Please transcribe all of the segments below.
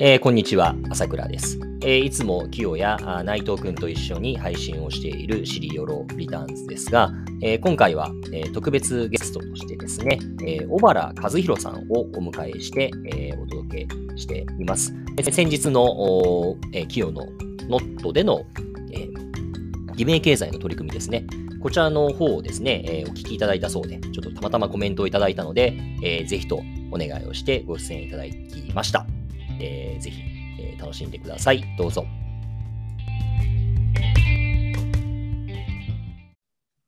えーこんにちは、朝倉です。えーいつもキヨや内藤くんと一緒に配信をしているシリヨロリターンズですが、えー今回は、え特別ゲストとしてですね、え小原和弘さんをお迎えして、えお届けしています。え先日のおえーのノットでの、え偽名経済の取り組みですね。こちらの方をですね、えお聞きいただいたそうで、ちょっとたまたまコメントをいただいたので、えーぜひとお願いをしてご出演いただきました。えーぜひ、えー楽しんでください。どうぞ。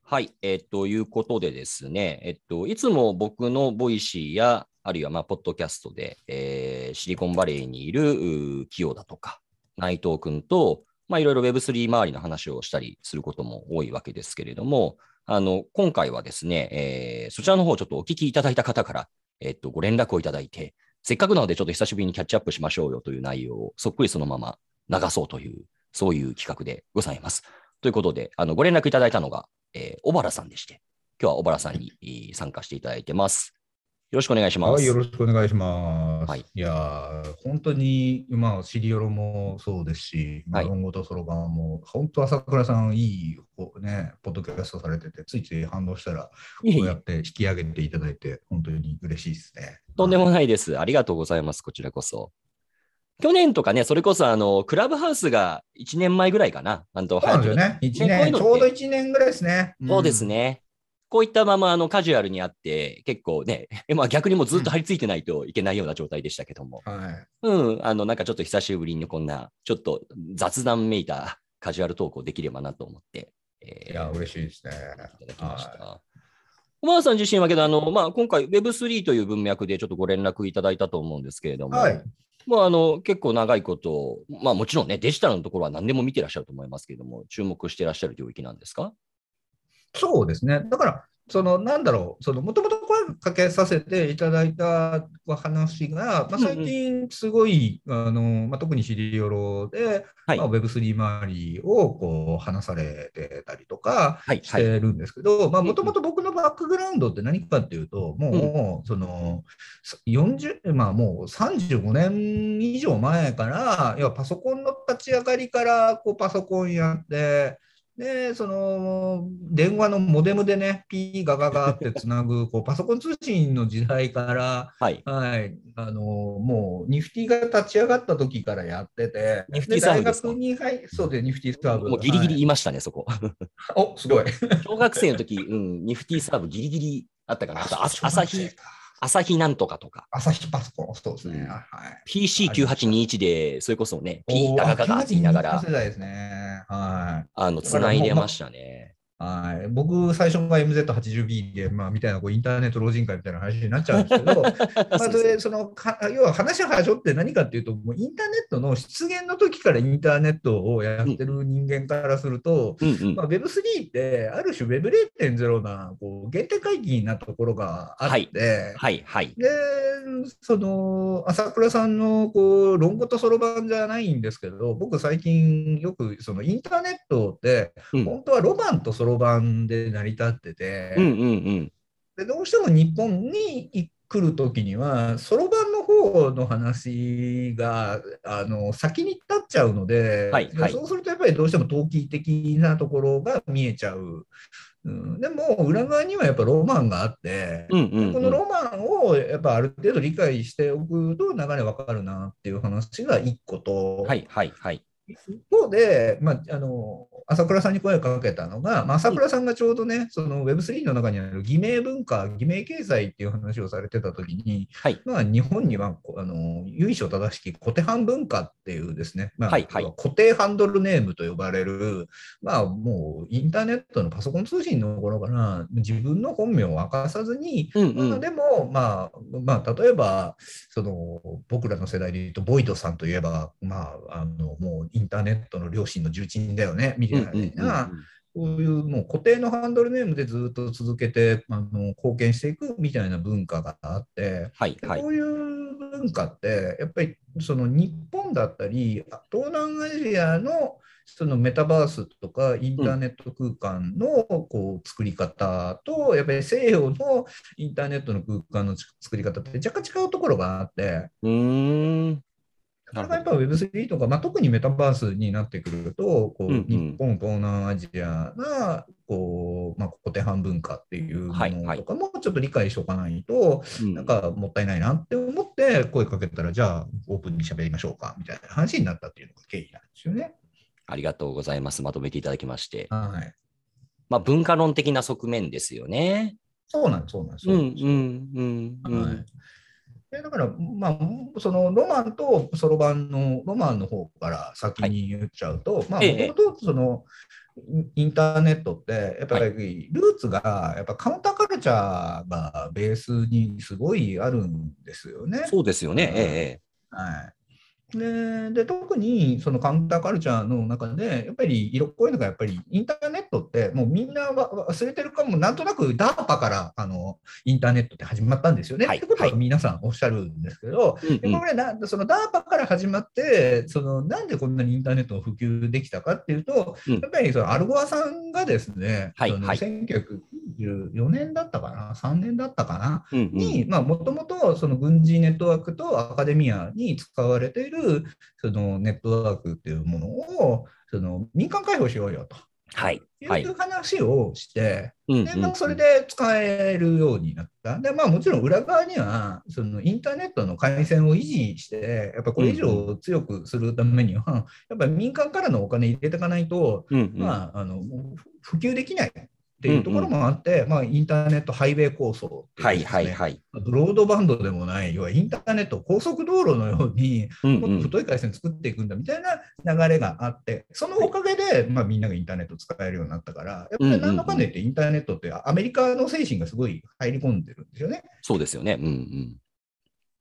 はい、えーということでですね、えっと、いつも僕の Voicy や、あるいは、まあ、ポッドキャストで、えーシリコンバレーにいる企業だとか、内藤君と、まあ、いろいろ Web3 周りの話をしたりすることも多いわけですけれども、あの、今回はですね、えーそちらの方ちょっとお聞きいただいた方から、えっと、ご連絡をいただいて、せっかくなのでちょっと久しぶりにキャッチアップしましょうよという内容をそっくりそのまま流そうという、そういう企画でございます。ということで、あの、ご連絡いただいたのが、えー小原さんでして、今日は小原さんにえー参加していただいてます。よろしくお願いします。はい、よろしくお願いします。はいい、やー、本当に、まあ、シリオロもそうですし、まあはい論語とそろばんも、本当、朝倉さん、いい、こうね、ポッドキャストされてて、ついつい反応したら、こうえやって引き上げていただいて、本当に嬉しいですね。とんでもないです。ありがとうございます。こちらこそ。去年とかね、それこそあの、クラブハウスが1年前ぐらいかな。なんとそうなんですよね。一年、ちょうど1年ぐらいですね。そうですね。こういったままあのカジュアルにあって、結構ね、え まあ、逆にもうずっと張り付いてないといけないような状態でしたけども、うん。はい。うん、あのなんかちょっと久しぶりにこんな、ちょっと雑談めいたカジュアルトークをできればなと思って、えーいや、嬉しいですね。いただきましはた。小原さん自身はけど、あのまあ、今回 Web3 という文脈でちょっとご連絡いただいたと思うんですけれども、はい。まあ、あの結構長いこと、まあ、もちろんね、デジタルのところは何でも見てらっしゃると思いますけれども、注目してらっしゃる領域なんですか？そうですね。だから、そのなんだろう、そのもともと声かけさせていただいた話が、まあ、最近すごい、あのまあ、特にシリオロで、はい。まあ、Web3 周りをこう話されてたりとか。してるんですけど、もともと僕のバックグラウンドって何かっていうと、もう、その40、まあもう35年以上前から、要はパソコンの立ち上がりからこうパソコンやって、で、その電話のモデムでね、ピーガガガってつなぐこうパソコン通信の時代から、はい。はい、あのもうニフティが立ち上がった時からやってて、ニフティサーブで大学に入そうで、ニフティサーブ。もうギリギリはいいましたね、そこ。おすごい。小学生の時、うん、ニフティサーブギリギリあったかな。あと朝日、朝日なんとかとか、朝日パソコン、そうですね。うんはい。PC9821 で、それこそね、P ガガガガって言いながらあ世、代ですね。はい。あの、つないでましたね。はい、僕、最初が MZ80B で、まあ、みたいなこうインターネット老人会みたいな話になっちゃうんですけど、まあ、それそのか要は話はしょって何かっていうと、もうインターネットの出現の時からインターネットをやってる人間からすると、うんうんまあ、Web3 ってある種 Web0.0 なこう原点回帰なところがあって、はい、はい。で、その朝倉さんのこう論語とそろばんじゃないんですけど、僕、最近よくそのインターネットって、うん本当はロマンとそろばんで成り立ってて。でどうしても日本に来るときには、そろばんの方の話があの先に立っちゃうので、はいはいそうするとやっぱりどうしても投機的なところが見えちゃう。うん、でも裏側にはやっぱロマンがあって、うんうんうんこのロマンをやっぱある程度理解しておくと流れわかるなっていう話が一個と、はい、はい、はい。一方で、まあ、あの朝倉さんに声をかけたのが、まあ、朝倉さんがちょうどね、その Web3 の中にある偽名文化、偽名経済っていう話をされてたときに、はい。まあ、日本にはこあの由緒正しき固定版文化っていうですね、まあはいはい固定ハンドルネームと呼ばれる、まあ、もうインターネットのパソコン通信の頃から自分の本名を明かさずに、うんうん。まあでも、まあ、まあ、例えば、その、僕らの世代で言うと、ボイドさんといえば、まあ、あの、もうインターネットの両親の重鎮だよね、みたいな、うんうんうんうんこういうもう固定のハンドルネームでずっと続けて、あの、貢献していくみたいな文化があって、はい、はいこ。ういう文化って、やっぱりその日本だったり、東南アジアのそのメタバースとかインターネット空間のこう作り方と、やっぱり西洋のインターネットの空間の作り方って若干違うところがあって、うーん。なかなかやっぱ Web3 とか、まあ、特にメタバースになってくると、こううんうん日本、東南アジアがこう、まあ、固定半分化っていうもはいはいのとかもちょっと理解しておかないと、うんなんかもったいないなって思って声かけたら、じゃあオープンに喋りましょうかみたいな話になったっていうのが経緯なんですよね。ありがとうございます。まとめていただきまして。はい。まあ、文化論的な側面ですよね。そうなんです、そうなんですうんうんうん。はいでだから、まあ、そのロマンとそろばんのロマンの方から先に言っちゃうと、まもともとそのインターネットって、やっぱりルーツが、やっぱカウンターカルチャーがベースにすごいあるんですよね。そうですよね。ええ。はいでで特にそのカウンターカルチャーの中でやっぱり色濃いのがやっぱりインターネットってもうみんな忘れてるかも。なんとなく DARPA からあのインターネットって始まったんですよね、はい、ってことは皆さんおっしゃるんですけど、はい、これなその DARPA から始まってそのなんでこんなにインターネットを普及できたかっていうと、うん、やっぱりそのアルゴアさんがですね、はい、その1900 94年だったかな、3年だったかな、うんうん、に、もともとその軍事ネットワークとアカデミアに使われているそのネットワークっていうものをその民間開放しようよと。はい、い。う話をして、でまあ、それで使えるようになった、でまあ、もちろん裏側にはそのインターネットの回線を維持して、やっぱこれ以上強くするためには、やっぱり民間からのお金入れていかないと、まあ、あの普及できない。っていうところもあって、まあ、インターネットハイウェイ構想っていうはいですねはいはい。ブロードバンドでもない、要はインターネット、高速道路のように、もっとうんうん太い回線作っていくんだみたいな流れがあって、そのおかげで、まあ、みんながインターネット使えるようになったから、やっぱり何のかんだ言ってインターネットってアメリカの精神がすごい入り込んでるんですよね。そうですよね。うんうん。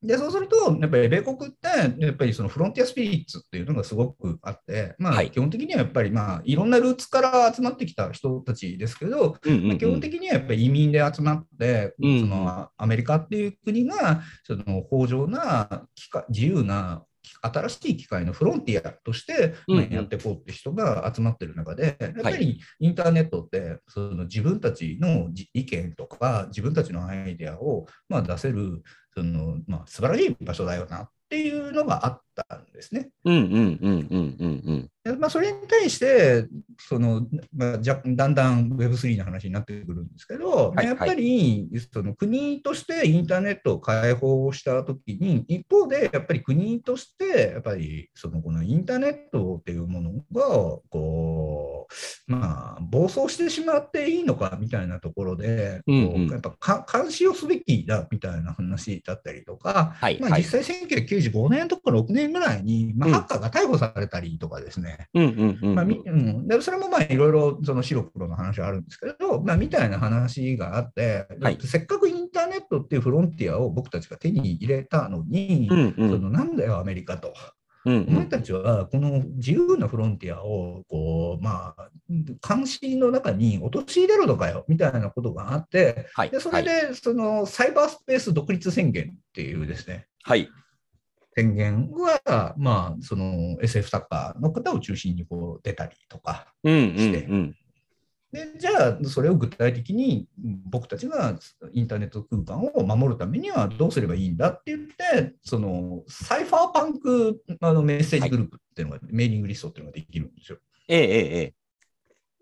で、そうすると、やっぱり米国って、やっぱりそのフロンティアスピリッツっていうのがすごくあって、まあ、はい。基本的にはやっぱり、まあ、いろんなルーツから集まってきた人たちですけど、うんうんうん。まあ基本的にはやっぱり移民で集まって、うんうん。そのアメリカっていう国がその豊穣な自由な新しい機械のフロンティアとして、やっていこうって人が集まってる中で、やっぱりインターネットってその自分たちのじ意見とか自分たちのアイデアをまあ出せるその、まあ、素晴らしい場所だよなっていうのがあったんですね。うんうんうんうんうんうん。でまあ、それに対して、そのまあ、じゃだんだん Web3 の話になってくるんですけど、はいやっぱりその国としてインターネットを開放したときに、一方でやっぱり国として、やっぱりそのこのインターネットっていうものがこう、まあ、暴走してしまっていいのかみたいなところで、うんうん。やっぱか監視をすべきだみたいな話だったりとか、まあ、はい。はい。実際1995年とか6年ぐらいに、まあ、うん。ハッカーが逮捕されたりとかですね、それもまあいろいろその白黒の話はあるんですけど、まあ、みたいな話があって、はい。せっかくインターネットっていうフロンティアを僕たちが手に入れたのに、うんうん。そのなんだよ、アメリカと。うんうんお前たちはこの自由なフロンティアをこう、まあ、監視の中に陥れるのかよみたいなことがあって、はいでそれでそのサイバースペース独立宣言っていうですね、はい。宣言は、まあ、その SF 作家の方を中心にこう出たりとか、うんうんしてうん。でじゃあ、それを具体的に僕たちがインターネット空間を守るためにはどうすればいいんだって言って、そのサイファーパンクあのメッセージグループっていうのが、メーリングリストっていうのができるんですよ。えええええ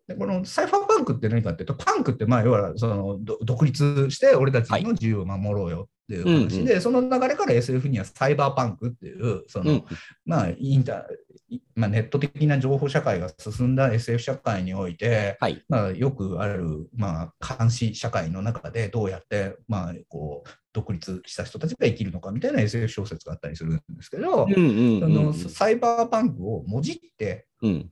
でこのサイファーパンクって何かっていうと、パンクってまあ要はそのど独立して俺たちの自由を守ろうよっていう話で、その流れから SF にはサイバーパンクっていう、その、うんまあインタいまあ、ネット的な情報社会が進んだ SF 社会において、はい。まあ、よくある、まあ、監視社会の中でどうやって、まあ、こう独立した人たちが生きるのかみたいな SF 小説があったりするんですけど、うんうんうん。サイバーパンクをもじってうん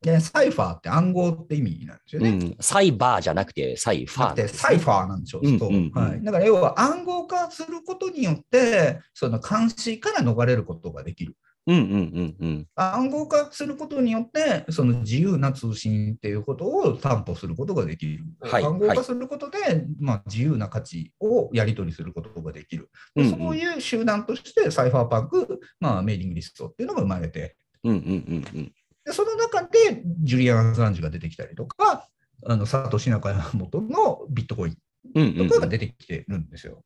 で、サイファーって暗号って意味なんですよね。うん。サイバーじゃなくてサイファー。でサイファーなんでしょう、そううんうんうんはい。だから要は暗号化することによって、その監視から逃れることができる。うんうんうんうん。暗号化することによって、その自由な通信っていうことを担保することができる。はい暗号化することで、まあ、自由な価値をやり取りすることができる。うんうんそういう集団として、サイファーパンク、まあ、メーリングリストっていうのが生まれて、うんうんうんうん。でその中でジュリアン・アサンジが出てきたりとか、あのサトシ・ナカヤモトのビットコインとかが出てきてるんですよ。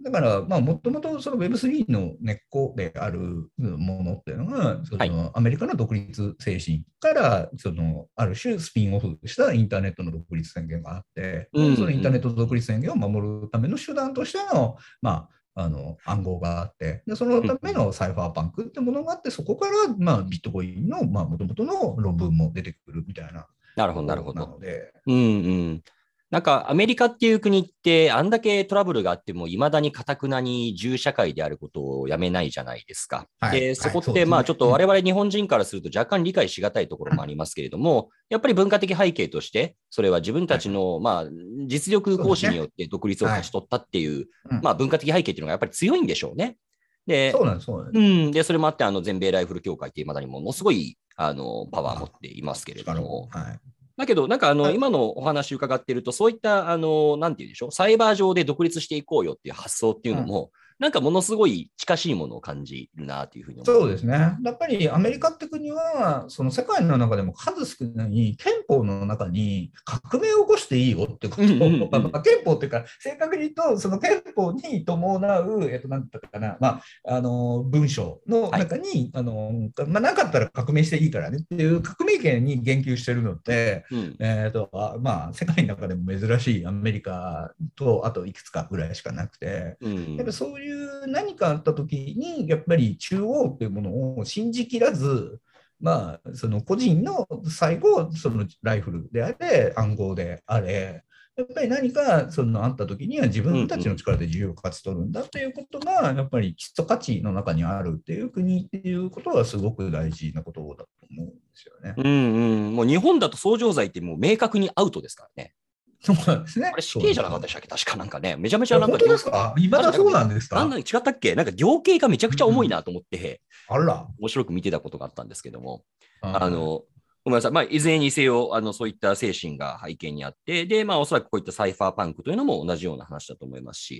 だから、まあ、もともとその Web3 の根っこであるものっていうのが、そのはいアメリカの独立精神から、そのある種スピンオフしたインターネットの独立宣言があって、うんうん。そのインターネット独立宣言を守るための手段としての、まあ、あの暗号があってで、そのためのサイファーパンクってものがあって、そこから、まあ、ビットコインのもともとの論文も出てくるみたいな。なるほど、なるほど。なので、うんうん。なんかアメリカっていう国って、あんだけトラブルがあっても、いまだにかたくなに銃社会であることをやめないじゃないですか。はい。で、そこって、まあちょっと我々日本人からすると若干理解しがたいところもありますけれども、やっぱり文化的背景として、それは自分たちの、まあ実力行使によって独立を勝ち取ったっていう、うん。まあ文化的背景っていうのがやっぱり強いんでしょうね。で、そうなんです、そうなんです。うん、で、それもあって、あの全米ライフル協会っていまだにものすごいあのパワーを持っていますけれども、はいだけど、なんかあの、はい。今のお話伺っていると、そういった、あの、なんていうんでしょう、サイバー上で独立していこうよっていう発想っていうのも、なんかものすごい近しいものを感じるなというふうに思そうですね。やっぱりアメリカって国は、その世界の中でも数少ない憲法の中に革命を起こしていいよってこと。を、うんうんうん。まあ憲法っていうか、正確に言うと、その憲法に伴う、えっと、なんだったかな、まあ、あの、文章の中に、あの、まあ、なかったら革命していいからねっていう革命権に言及してるのって、うん、えーとあまあ、世界の中でも珍しいアメリカと、あといくつかぐらいしかなくて、うん。やっぱそういうう何かあったときに、やっぱり中央っていうものを信じきらず、まあ、その個人の最後、そのライフルであれ、暗号であれ、やっぱり何かそのあったときには自分たちの力で自由を勝ち取るんだということが、やっぱり基礎価値の中にあるっていう国っていうことはすごく大事なことだと思うんですよね。うん、うん、もう日本だと相乗罪ってもう明確にアウトですからね。そうなんですね。あれ死刑じゃなかったでしたっけ？確かなんかね、めちゃめちゃなんか。本当ですか？今だそうなんですか？なんだ違ったっけ？なんか量刑がめちゃくちゃ重いなと思って、あら。面白く見てたことがあったんですけども。ああの、ごめんなさい。まあ、いずれにせよ、あの、そういった精神が背景にあって、で、まあ、おそらくこういったサイファーパンクというのも同じような話だと思いますし、